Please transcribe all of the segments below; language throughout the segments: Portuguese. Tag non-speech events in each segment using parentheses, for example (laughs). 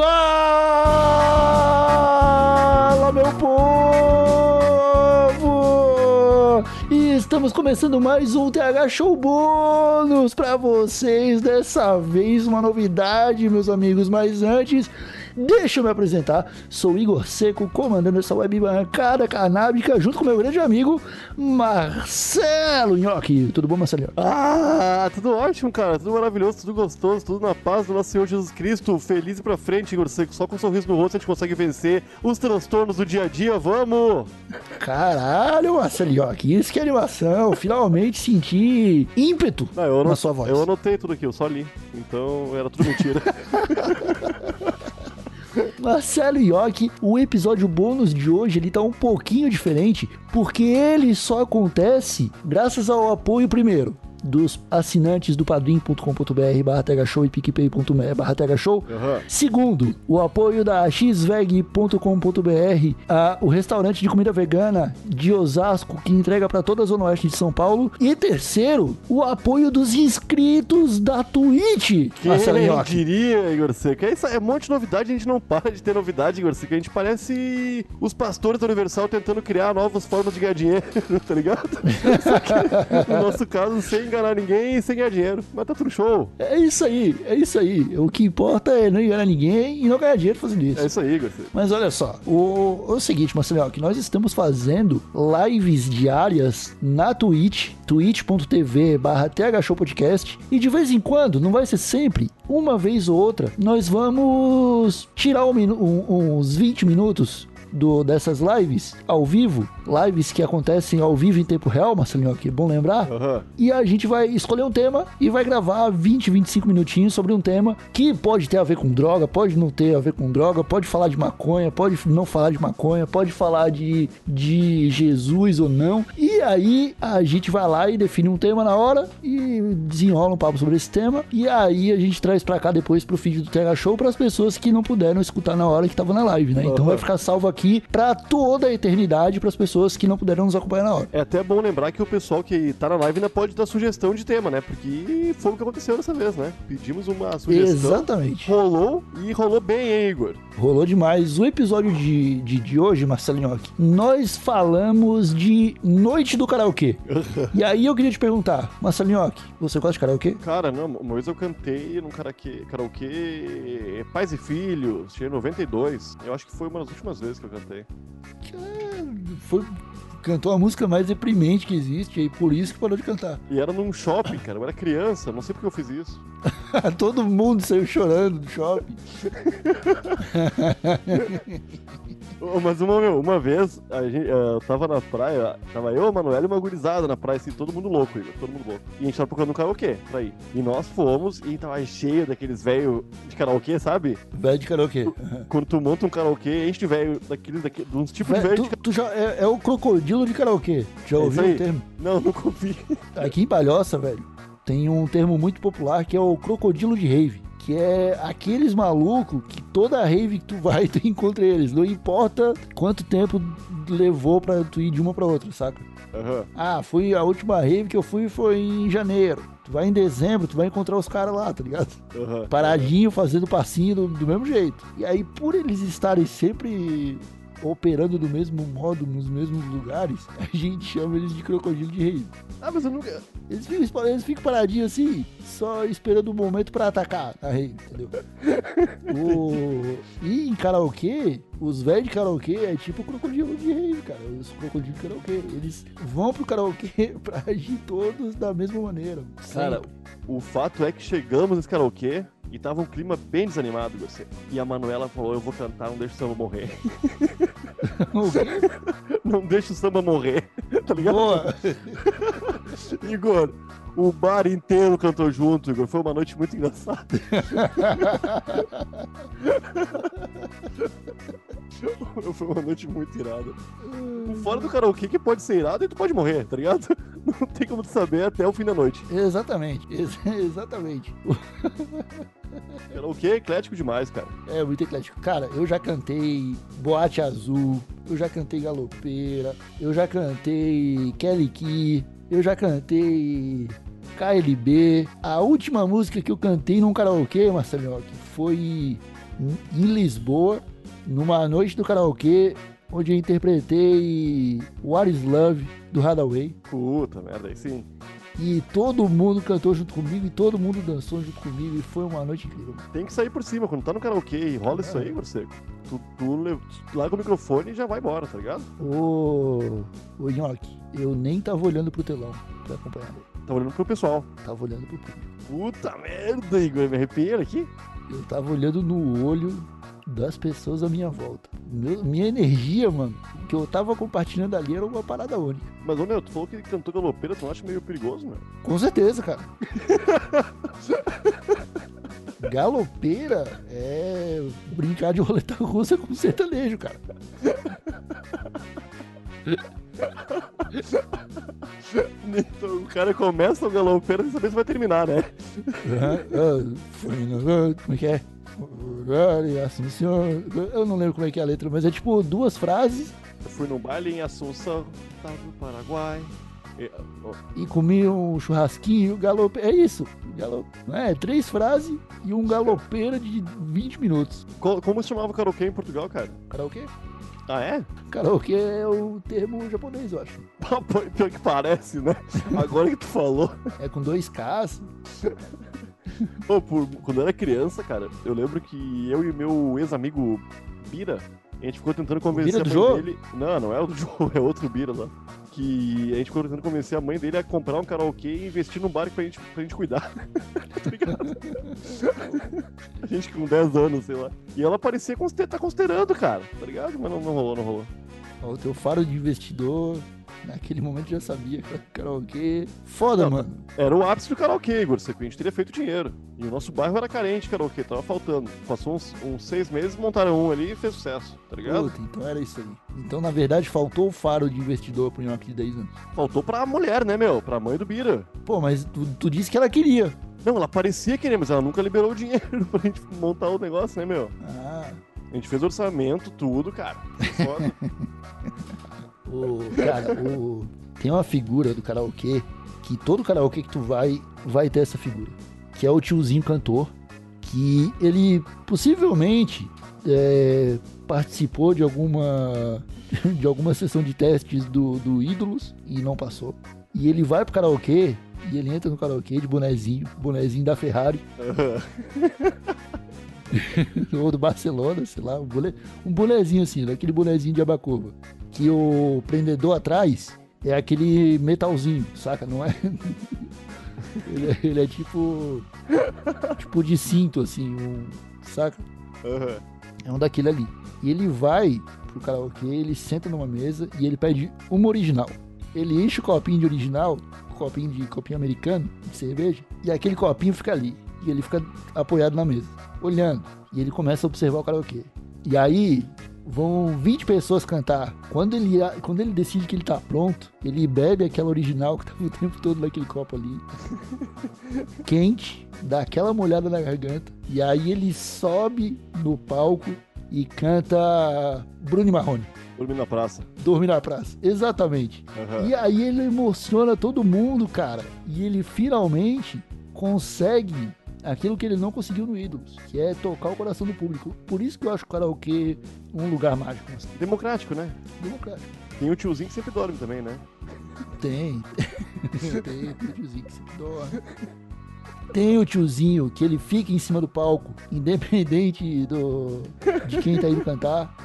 Fala, meu povo! E estamos começando mais um TH Show Bônus para vocês. Dessa vez, uma novidade, meus amigos. Mas antes, Deixa eu me apresentar, sou Igor Seco, comandando essa web bancada canábica, junto com meu grande amigo Marcelo Nhoque. Tudo bom, Marcelo? Ah, tudo ótimo, cara. Tudo maravilhoso, tudo gostoso, tudo na paz do nosso Senhor Jesus Cristo. Feliz e pra frente, Igor Seco. Só com um sorriso no rosto a gente consegue vencer os transtornos do dia a dia. Vamos! Caralho, Marcelo Nhoque, isso que é animação. Finalmente senti ímpeto Não, na sua voz. Eu anotei tudo aqui, eu só li. Então era tudo mentira. (laughs) (laughs) Marcelo York, o episódio bônus de hoje ele tá um pouquinho diferente, porque ele só acontece graças ao apoio primeiro dos assinantes do padrim.com.br barra show e picpay.me barra show. Uhum. Segundo, o apoio da xveg.com.br, o restaurante de comida vegana de Osasco, que entrega para toda a Zona Oeste de São Paulo. E terceiro, o apoio dos inscritos da Twitch. Quem diria, Igor Seca? É, é um monte de novidade, a gente não para de ter novidade, Igor Seca. A gente parece os pastores da Universal tentando criar novas formas de ganhar dinheiro, (laughs) tá ligado? (laughs) Só que, no nosso caso, sem enganar ninguém e sem ganhar dinheiro. Mas tá tudo show. É isso aí, é isso aí. O que importa é não enganar ninguém e não ganhar dinheiro fazendo isso. É isso aí, Garcia. Mas olha só, o, o seguinte, Marcelo, que nós estamos fazendo lives diárias na Twitch, twitch.tv barra Podcast, e de vez em quando, não vai ser sempre, uma vez ou outra, nós vamos tirar um, um, uns 20 minutos do, dessas lives ao vivo, lives que acontecem ao vivo em tempo real, Marcelinho, é bom lembrar. Uhum. E a gente vai escolher um tema e vai gravar 20, 25 minutinhos sobre um tema que pode ter a ver com droga, pode não ter a ver com droga, pode falar de maconha, pode não falar de maconha, pode falar de, de Jesus ou não. E aí a gente vai lá e define um tema na hora e desenrola um papo sobre esse tema. E aí a gente traz pra cá depois pro feed do TH Show para as pessoas que não puderam escutar na hora que tava na live, né? Então vai ficar salvo aqui aqui para toda a eternidade para as pessoas que não puderam nos acompanhar na hora. É até bom lembrar que o pessoal que tá na live ainda pode dar sugestão de tema, né? Porque foi o que aconteceu dessa vez, né? Pedimos uma sugestão. Exatamente. Rolou e rolou bem, hein, Igor? Rolou demais. O episódio de, de, de hoje, Marcelinho, nós falamos de Noite do Karaokê. (laughs) e aí eu queria te perguntar, Marcelinho, você gosta de karaokê? Cara, não, uma vez eu cantei num karaokê, karaokê Pais e Filhos, tinha 92. Eu acho que foi uma das últimas vezes que eu cantei. Foi, cantou a música mais deprimente que existe, e por isso que parou de cantar. E era num shopping, cara. Eu era criança, não sei porque eu fiz isso. (laughs) Todo mundo saiu chorando do shopping. (laughs) Mas uma, meu, uma vez, a gente, uh, eu tava na praia, tava eu, a Manuela e uma gurizada na praia, assim, todo mundo louco, Igor, todo mundo louco. E a gente tava procurando um karaokê pra ir. E nós fomos e tava cheio daqueles velhos de karaokê, sabe? Velho de karaokê. Quando tu monta um karaokê, enche de velho daqueles, daqueles, de uns tipos de velho. Tu, de... tu já, é, é, o crocodilo de karaokê. Já é ouviu o termo? Não, nunca ouvi. Aqui em Palhoça, velho, tem um termo muito popular que é o crocodilo de rave que é aqueles malucos que toda rave que tu vai, (laughs) tu encontra eles. Não importa quanto tempo levou pra tu ir de uma pra outra, saca? Uhum. Ah, fui a última rave que eu fui foi em janeiro. Tu vai em dezembro, tu vai encontrar os caras lá, tá ligado? Uhum. Paradinho, fazendo passinho do, do mesmo jeito. E aí, por eles estarem sempre operando do mesmo modo, nos mesmos lugares, a gente chama eles de crocodilo de rei. Ah, mas eu nunca. Eles ficam, eles ficam paradinhos assim, só esperando o momento pra atacar a rei, entendeu? (laughs) o... E em karaokê, os velhos de karaokê é tipo crocodilo de rei, cara. Os crocodilos de karaokê. Eles vão pro karaokê (laughs) pra agir todos da mesma maneira. Cara, sempre. o fato é que chegamos nesse karaokê e tava um clima bem desanimado, você. E a Manuela falou: Eu vou cantar, não deixa o samba morrer. (laughs) (laughs) não deixa o samba morrer, (laughs) tá ligado? Boa. (laughs) Igor, o bar inteiro cantou junto, Igor. Foi uma noite muito engraçada. Foi uma noite muito irada. Fora do karaokê que pode ser irado e tu pode morrer, tá ligado? Não tem como tu saber até o fim da noite. Exatamente, ex exatamente. Karaokê é eclético demais, cara. É, muito eclético. Cara, eu já cantei Boate Azul, eu já cantei Galopeira, eu já cantei Kelly Key, eu já cantei KLB. A última música que eu cantei num karaokê, Marcelinho, foi em Lisboa, numa noite do karaokê, onde eu interpretei What is Love do Hadaway. Puta merda, aí sim. E todo mundo cantou junto comigo e todo mundo dançou junto comigo e foi uma noite incrível. Tem que sair por cima. Quando tá no karaokê e rola isso aí, Gorseco, tu, tu, le- tu larga o microfone e já vai embora, tá ligado? Ô, ô Nhoque, eu nem tava olhando pro telão pra acompanhar. Tá olhando pro pessoal. Tava olhando pro público. Puta merda, Igor. Me arrepiei aqui. Eu tava olhando no olho das pessoas à minha volta. Meu- minha energia, mano, que eu tava compartilhando ali era uma parada única. Mas, ô, meu, tu falou que ele cantou galopeira, tu não acha meio perigoso, meu? Com certeza, cara. (laughs) Galopeira é brincar de roleta russa com sertanejo, cara. (laughs) Então, o cara começa o galopeira sem saber se vai terminar, né? Ah, Como é que é? Assim, senhor. Eu não lembro como é que é a letra, mas é tipo duas frases Eu fui num baile em Assunção, estado do Paraguai. E, ó, e comi um churrasquinho, galope. É isso. Galo... É, três frases e um galopeira de 20 minutos. co- como se chamava karaokê em Portugal, cara? Karaokê? Ah, é? Karaokê é o termo japonês, eu acho. (laughs) Pior que parece, né? Agora que tu falou. É com dois Ks. (laughs) Pô, por- quando eu era criança, cara, eu lembro que eu e meu ex-amigo Bira, a gente ficou tentando convencer Bira a mãe Jô? dele. Não, não é o do (laughs) Jô, é outro Bira lá. Que a gente ficou tentando convencer a mãe dele a comprar um karaokê e investir num bar pra gente, pra gente cuidar. (laughs) tá ligado? a gente com 10 anos, sei lá. E ela parecia consider- tá considerando, cara, tá ligado? Mas não, não rolou, não rolou. Ó, O teu faro de investidor, (laughs) naquele momento já sabia que era karaokê. Foda, Não, mano. Era o ápice do karaokê, Igor. A gente teria feito dinheiro. E o nosso bairro era carente de karaokê, tava faltando. Passou uns, uns seis meses, montaram um ali e fez sucesso, tá ligado? Puta, então era isso aí. Então, na verdade, faltou o faro de investidor pro Nhoque de 10 anos. Faltou pra mulher, né, meu? Pra mãe do Bira. Pô, mas tu, tu disse que ela queria. Não, ela parecia querer, mas ela nunca liberou o dinheiro (laughs) pra gente montar o negócio, né, meu? Ah, A gente fez orçamento, tudo, cara. Foda. (laughs) o, cara, o, tem uma figura do karaokê que todo karaokê que tu vai, vai ter essa figura. Que é o tiozinho cantor. Que ele possivelmente é, participou de alguma (laughs) de alguma sessão de testes do, do Ídolos e não passou. E ele vai pro karaokê e ele entra no karaokê de bonezinho, bonezinho da Ferrari (laughs) (laughs) ou do Barcelona, sei lá, um, bole, um bonezinho assim, daquele bonezinho de abacuba. Que o prendedor atrás é aquele metalzinho, saca? Não é? (laughs) ele, é ele é tipo. Tipo de cinto, assim, um, saca? Aham. É um daquele ali. E ele vai pro karaokê, ele senta numa mesa e ele pede uma original. Ele enche o copinho de original, copinho de copinho americano, de cerveja, e aquele copinho fica ali. E ele fica apoiado na mesa, olhando. E ele começa a observar o karaokê. E aí vão 20 pessoas cantar. Quando ele, quando ele decide que ele tá pronto, ele bebe aquela original que tava o tempo todo naquele copo ali. (laughs) quente, dá aquela molhada na garganta. E aí ele sobe no palco e canta Bruno e Marrone. Dormi na praça. Dormir na praça. Exatamente. Aham. E aí ele emociona todo mundo, cara. E ele finalmente consegue aquilo que ele não conseguiu no Ídolos, que é tocar o coração do público. Por isso que eu acho o karaokê um lugar mágico. Assim. Democrático, né? Democrático. Tem o tiozinho que sempre dorme também, né? Tem. (laughs) tem, tem o tiozinho que sempre dorme. Tem o tiozinho que ele fica em cima do palco, independente do, de quem tá indo cantar.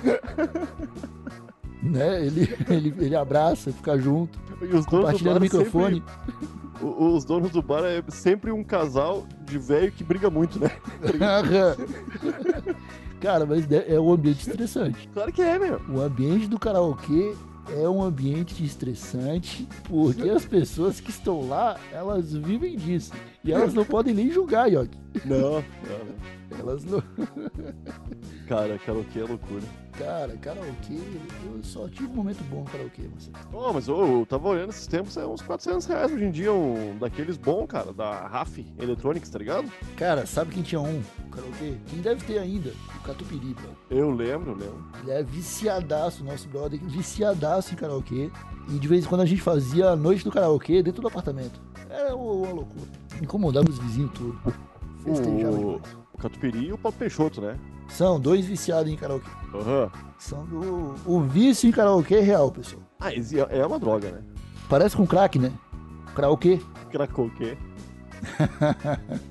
Né? Ele, (laughs) ele, ele abraça, fica junto, E os compartilhando o microfone. sempre- os donos do bar é sempre um casal de velho que briga muito, né? (laughs) Cara, mas é um ambiente estressante. Claro que é, meu. O ambiente do karaokê é um ambiente estressante porque as pessoas que estão lá, elas vivem disso. E elas não podem nem julgar, Yogi. Não, (laughs) não. Elas não. Cara, karaokê é loucura. Cara, karaokê, eu só tive um momento bom karaokê, você. Oh, mas ô, eu tava olhando esses tempos, é uns 400 reais hoje em dia, um daqueles bons, cara, da RAF Electronics, tá ligado? Cara, sabe quem tinha um karaokê? Quem deve ter ainda? O Catupiry, bro. Eu lembro, eu lembro. Ele é viciadaço, nosso brother, viciadaço em karaokê. E de vez em quando a gente fazia a noite do karaokê dentro do apartamento. Era uma loucura. Incomodava os vizinhos tudo. Festejava O, o Catupiry e o Paulo Peixoto, né? São dois viciados em karaokê. Aham. São do... O vício em karaokê é real, pessoal. Ah, é é uma droga, né? Parece com crack, né? Karaokê. Cracoquê. (laughs)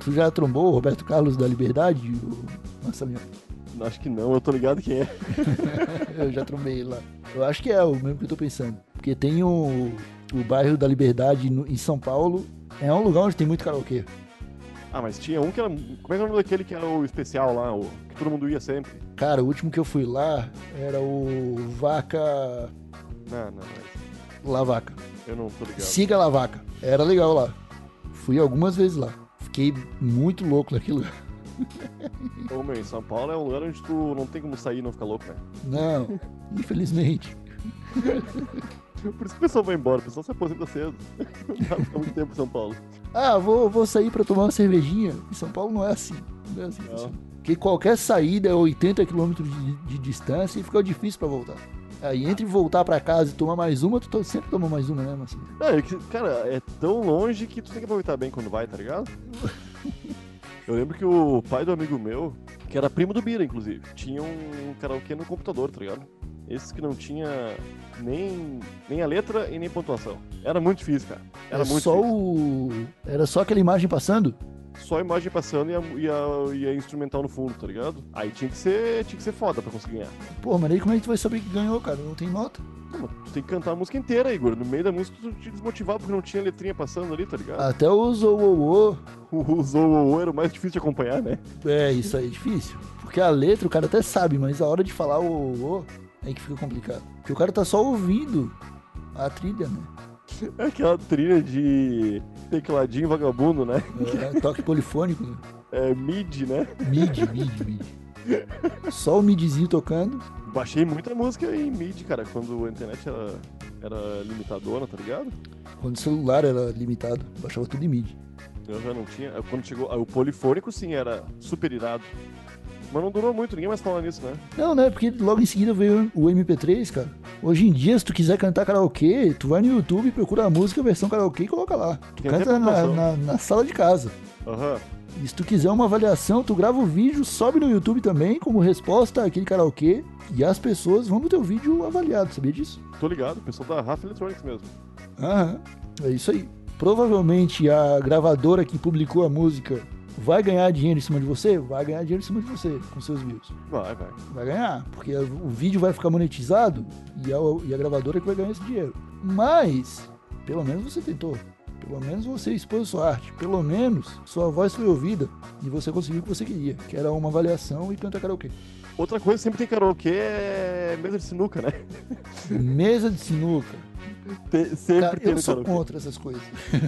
Tu já trombou o Roberto Carlos da Liberdade? O... Marcelinho? Acho que não, eu tô ligado quem é. (laughs) Eu já trombei ele lá. Eu acho que é o mesmo que eu tô pensando. Porque tem o, o bairro da Liberdade no- em São Paulo. É um lugar onde tem muito karaokê. Ah, mas tinha um que era. Como é que é o nome daquele que era o especial lá, o que todo mundo ia sempre? Cara, o último que eu fui lá era o Vaca. Não, não, mas La Vaca. eu não tô ligado. Siga La Vaca. Era legal lá. Fui algumas vezes lá. Fiquei muito louco naquilo. Ô, meu, em São Paulo é um lugar onde tu não tem como sair e não ficar louco, né? Não, infelizmente. (laughs) Por isso que o pessoal vai embora, o pessoal se aposenta cedo. Não (laughs) dá muito tempo em São Paulo. Ah, vou, vou sair pra tomar uma cervejinha. Em São Paulo não é assim. Não é assim. Não. Porque qualquer saída é 80 km de, de distância e fica difícil pra voltar. Aí entre voltar pra casa e tomar mais uma, tu sempre toma mais uma, né, Marcelo? Não, é que, cara, é tão longe que tu tem que aproveitar bem quando vai, tá ligado? (laughs) Eu lembro que o pai do amigo meu, que era primo do Bira, inclusive, tinha um karaokê no computador, tá ligado? Esses que não tinha nem, nem a letra e nem pontuação. Era muito difícil, cara. Era é muito só difícil. o. Era só aquela imagem passando? Só a imagem passando e a, e, a, e a instrumental no fundo, tá ligado? Aí tinha que ser, tinha que ser foda pra conseguir ganhar. Pô, mas aí como é que tu vai saber que ganhou, cara? Não tem nota. Não, tu tem que cantar a música inteira, Igor. No meio da música tu te desmotivava porque não tinha letrinha passando ali, tá ligado? Até o Zou (laughs) O Zou era o mais difícil de acompanhar, né? É, isso aí é difícil. Porque a letra o cara até sabe, mas a hora de falar o aí que fica complicado. Porque o cara tá só ouvindo a trilha, né? É (laughs) aquela trilha de tecladinho vagabundo, né? É, toque polifônico, né? É mid, né? Mid, mid, mid. Só o midzinho tocando. Baixei muita música em mid, cara, quando a internet era, era limitadona, tá ligado? Quando o celular era limitado, baixava tudo em mid. Eu já não tinha. Quando chegou. O polifônico, sim, era super irado. Mas não durou muito, ninguém mais fala nisso, né? Não, né? Porque logo em seguida veio o MP3, cara. Hoje em dia, se tu quiser cantar karaokê, tu vai no YouTube, procura a música, versão karaokê e coloca lá. Tu Tem canta na, na, na sala de casa. Aham. E se tu quiser uma avaliação, tu grava o vídeo, sobe no YouTube também, como resposta àquele karaokê, e as pessoas vão no teu vídeo avaliado, sabia disso? Tô ligado, o pessoal da Rafa Electronics mesmo. Aham, é isso aí. Provavelmente a gravadora que publicou a música vai ganhar dinheiro em cima de você? Vai ganhar dinheiro em cima de você, com seus views. Vai, vai. Vai ganhar, porque o vídeo vai ficar monetizado e a, e a gravadora que vai ganhar esse dinheiro. Mas, pelo menos você tentou. Pelo menos você expôs sua arte. Pelo menos sua voz foi ouvida e você conseguiu o que você queria, que era uma avaliação e cantar karaokê. Outra coisa sempre tem karaokê é mesa de sinuca, né? Mesa de sinuca. Te- sempre Cara, eu sou karaokê. contra essas coisas.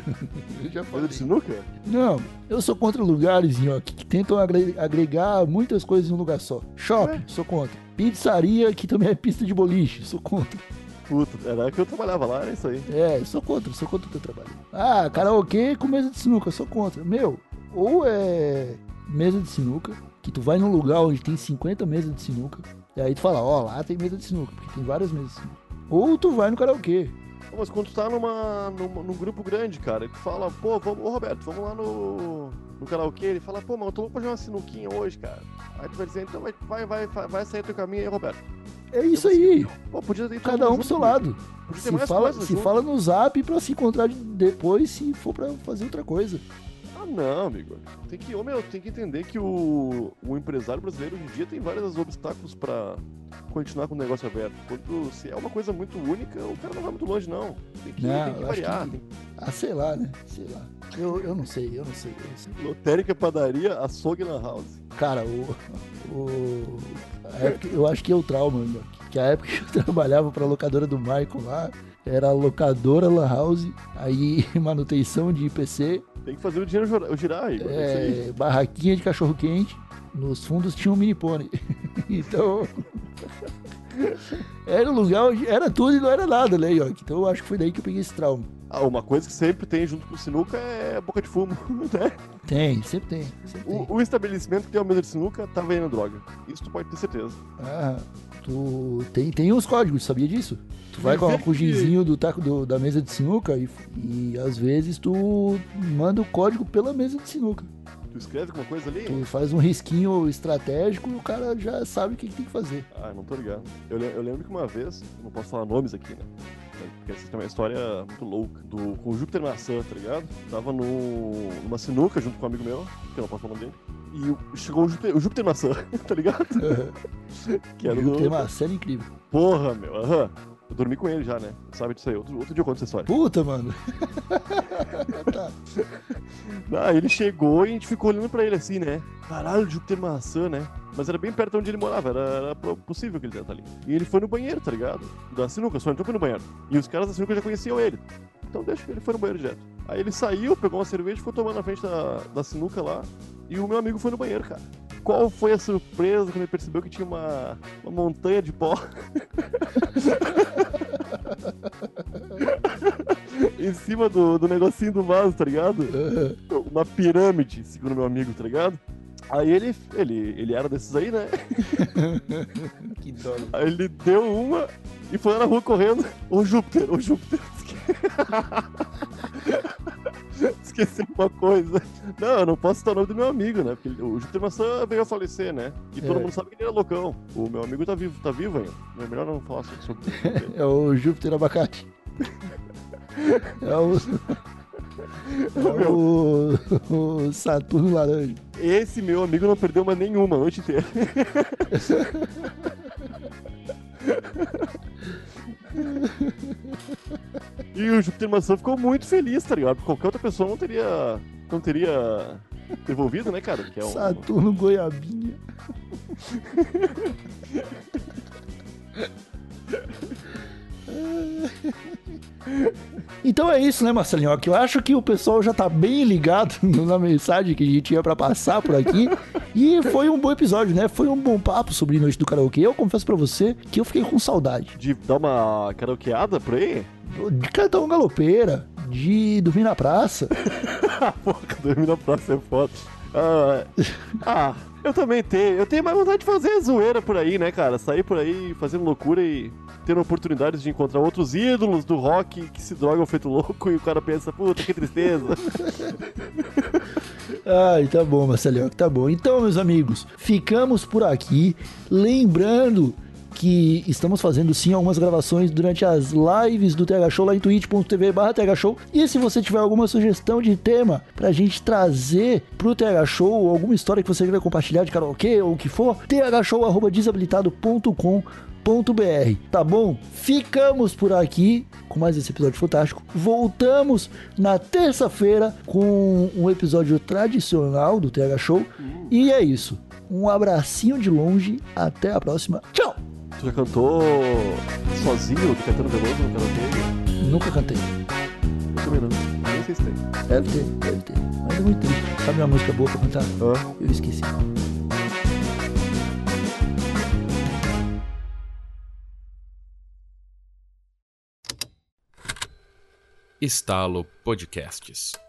(laughs) eu já Mesa de sinuca? Não, eu sou contra lugares ó, que, que tentam agre- agregar muitas coisas em um lugar só. Shopping, Ué? sou contra. Pizzaria, que também é pista de boliche, sou contra. Puta, era que eu trabalhava lá, era isso aí. É, sou contra, sou contra o teu trabalho. Ah, karaokê com mesa de sinuca, sou contra. Meu, ou é mesa de sinuca, que tu vai num lugar onde tem 50 mesas de sinuca, e aí tu fala, ó, lá tem mesa de sinuca, porque tem várias mesas de sinuca. Ou tu vai no karaokê. Mas quando tu tá numa, numa- num grupo grande, cara, e tu fala, pô, vamos, ô Roberto, vamos lá no, no karaokê, ele fala, pô, mas eu tô louco pra jogar uma sinuquinha hoje, cara. Aí tu vai dizer, então vai, vai, vai, vai, sair teu caminho aí, Roberto. É isso aí, Pô, podia ter cada um pro seu lado. Se fala, se junto. fala no zap pra se encontrar de- depois se for pra fazer outra coisa. Não, amigo. Tem que, meu, tem que entender que o, o empresário brasileiro hoje em dia tem vários obstáculos pra continuar com o negócio aberto. Quando, se é uma coisa muito única, o cara não vai muito longe, não. Tem que, Não, tem que variar. que- Ah, sei lá, né? Sei lá. Eu, eu não sei, eu não sei, eu não sei. Lotérica, padaria, açougue na house. Cara, o. o época- eu acho que é o trauma, meu, que a época que eu (laughs) trabalhava pra locadora do Michael lá, era a locadora Lan House, aí (laughs) manutenção de IPC, Tem que fazer o dinheiro girar, Igor. É aí. é, barraquinha de cachorro quente, nos fundos tinha um mini pônei. (laughs) então. Era um lugar onde era tudo e não era nada, né, York? Então eu acho que foi daí que eu peguei esse trauma. Ah, uma coisa que sempre tem junto com o sinuca é boca de fumo, (laughs) né? Tem, sempre tem. Sempre tem. O, o estabelecimento que tem uma mesa de sinuca tá vendendo droga. Isso tu pode ter certeza. Ah, tu tem, tem uns códigos, sabia disso? Tu vai com, com o gizinho do taco do- da mesa de sinuca e, e às vezes tu manda o código pela mesa de sinuca. Tu escreve alguma coisa ali? Tu faz um risquinho estratégico e o cara já sabe o que, que tem que fazer. Ah, não tô ligado. Eu, eu lembro que uma vez, não posso falar nomes aqui, né? Porque essa tem uma história muito louca. Do, com o Júpiter Maçã, tá ligado? Tava no, numa sinuca junto com um amigo meu, que eu não posso falar o nome dele. E o- chegou o Júpiter, o Júpiter Maçã, (laughs) tá ligado? Que era Viu? Tem do... uma cena incrível. Porra, meu, aham. Eu dormi com ele já, né? Sabe disso aí. Outro, outro dia eu conto essa história. Puta, mano. (laughs) tá. Ah, ele chegou e a gente ficou olhando pra ele assim, né? Caralho, Júpiter maçã, né? Mas era bem perto de onde ele morava, era, era possível que ele estar ali. E ele foi no banheiro, tá ligado? Da sinuca, só entrou no banheiro. E os caras da sinuca já conheciam ele. Então deixa que ele foi no banheiro direto. Aí ele saiu, pegou uma cerveja e ficou tomando na frente da, da sinuca lá. E o meu amigo foi no banheiro, cara. Qual foi a surpresa quando ele percebeu que tinha uma, uma montanha de pó? (laughs) em cima do, do negocinho do vaso, tá ligado? uma pirâmide, segundo meu amigo, tá ligado? Aí ele, ele, ele era desses aí, né? (laughs) que dó. Aí ele deu uma e foi lá na rua correndo. Ô Júpiter, ô Júpiter. (laughs) Esqueci uma coisa. Não, eu não posso citar o nome do meu amigo, né? Porque o Júpiter Maçã veio a falecer, né? E todo É. mundo sabe que ele era loucão. O meu amigo tá vivo, tá vivo ainda. É melhor não falar sobre ele. (laughs) É o Júpiter Abacate. É o. (laughs) É o, o Saturno Laranja. Esse meu amigo não perdeu mais nenhuma a noite inteira. (laughs) e o Júpiter Maçã ficou muito feliz, tá ligado? Porque qualquer outra pessoa não teria. não teria devolvido, né, cara? É um... Saturno Goiabinha. Então é isso, né, Marcelinho? Eu acho que o pessoal já tá bem ligado (laughs) na mensagem que a gente tinha pra passar por aqui. E foi um bom episódio, né? Foi um bom papo sobre Noite do Karaokê. Eu confesso pra você que eu fiquei com saudade. De dar uma karaokeada por aí? De cantar um galopeira, de dormir na praça. (laughs) Porra, dormir na praça é foda. Ah, ah, eu também tenho. Eu tenho mais vontade de fazer zoeira por aí, né, cara? Sair por aí fazendo loucura e tendo oportunidades de encontrar outros ídolos do rock que se drogam feito louco (laughs) e o cara pensa, puta, que tristeza. (laughs) Ai, tá bom, Marcelinho, tá bom. Então, meus amigos, ficamos por aqui. Lembrando que estamos fazendo sim algumas gravações durante as lives do TH Show lá em twitch.tv barra TH Show. E se você tiver alguma sugestão de tema pra gente trazer pro TH Show, ou alguma história que você queira compartilhar de karaokê ou o que for, thshow.desabilitado.com.br, tá bom? Ficamos por aqui com mais esse episódio fantástico. Voltamos na terça-feira com um episódio tradicional do TH Show. E é isso. Um abracinho de longe. Até a próxima. Tchau! Tu já cantou sozinho do Caetano Veloso no karaokê? Nunca cantei. Eu também não. Nem sei se tem. Deve ter, deve ter. Mas é muito triste. Sabe uma música boa pra cantar? Ah. Eu esqueci. Estalo Podcasts.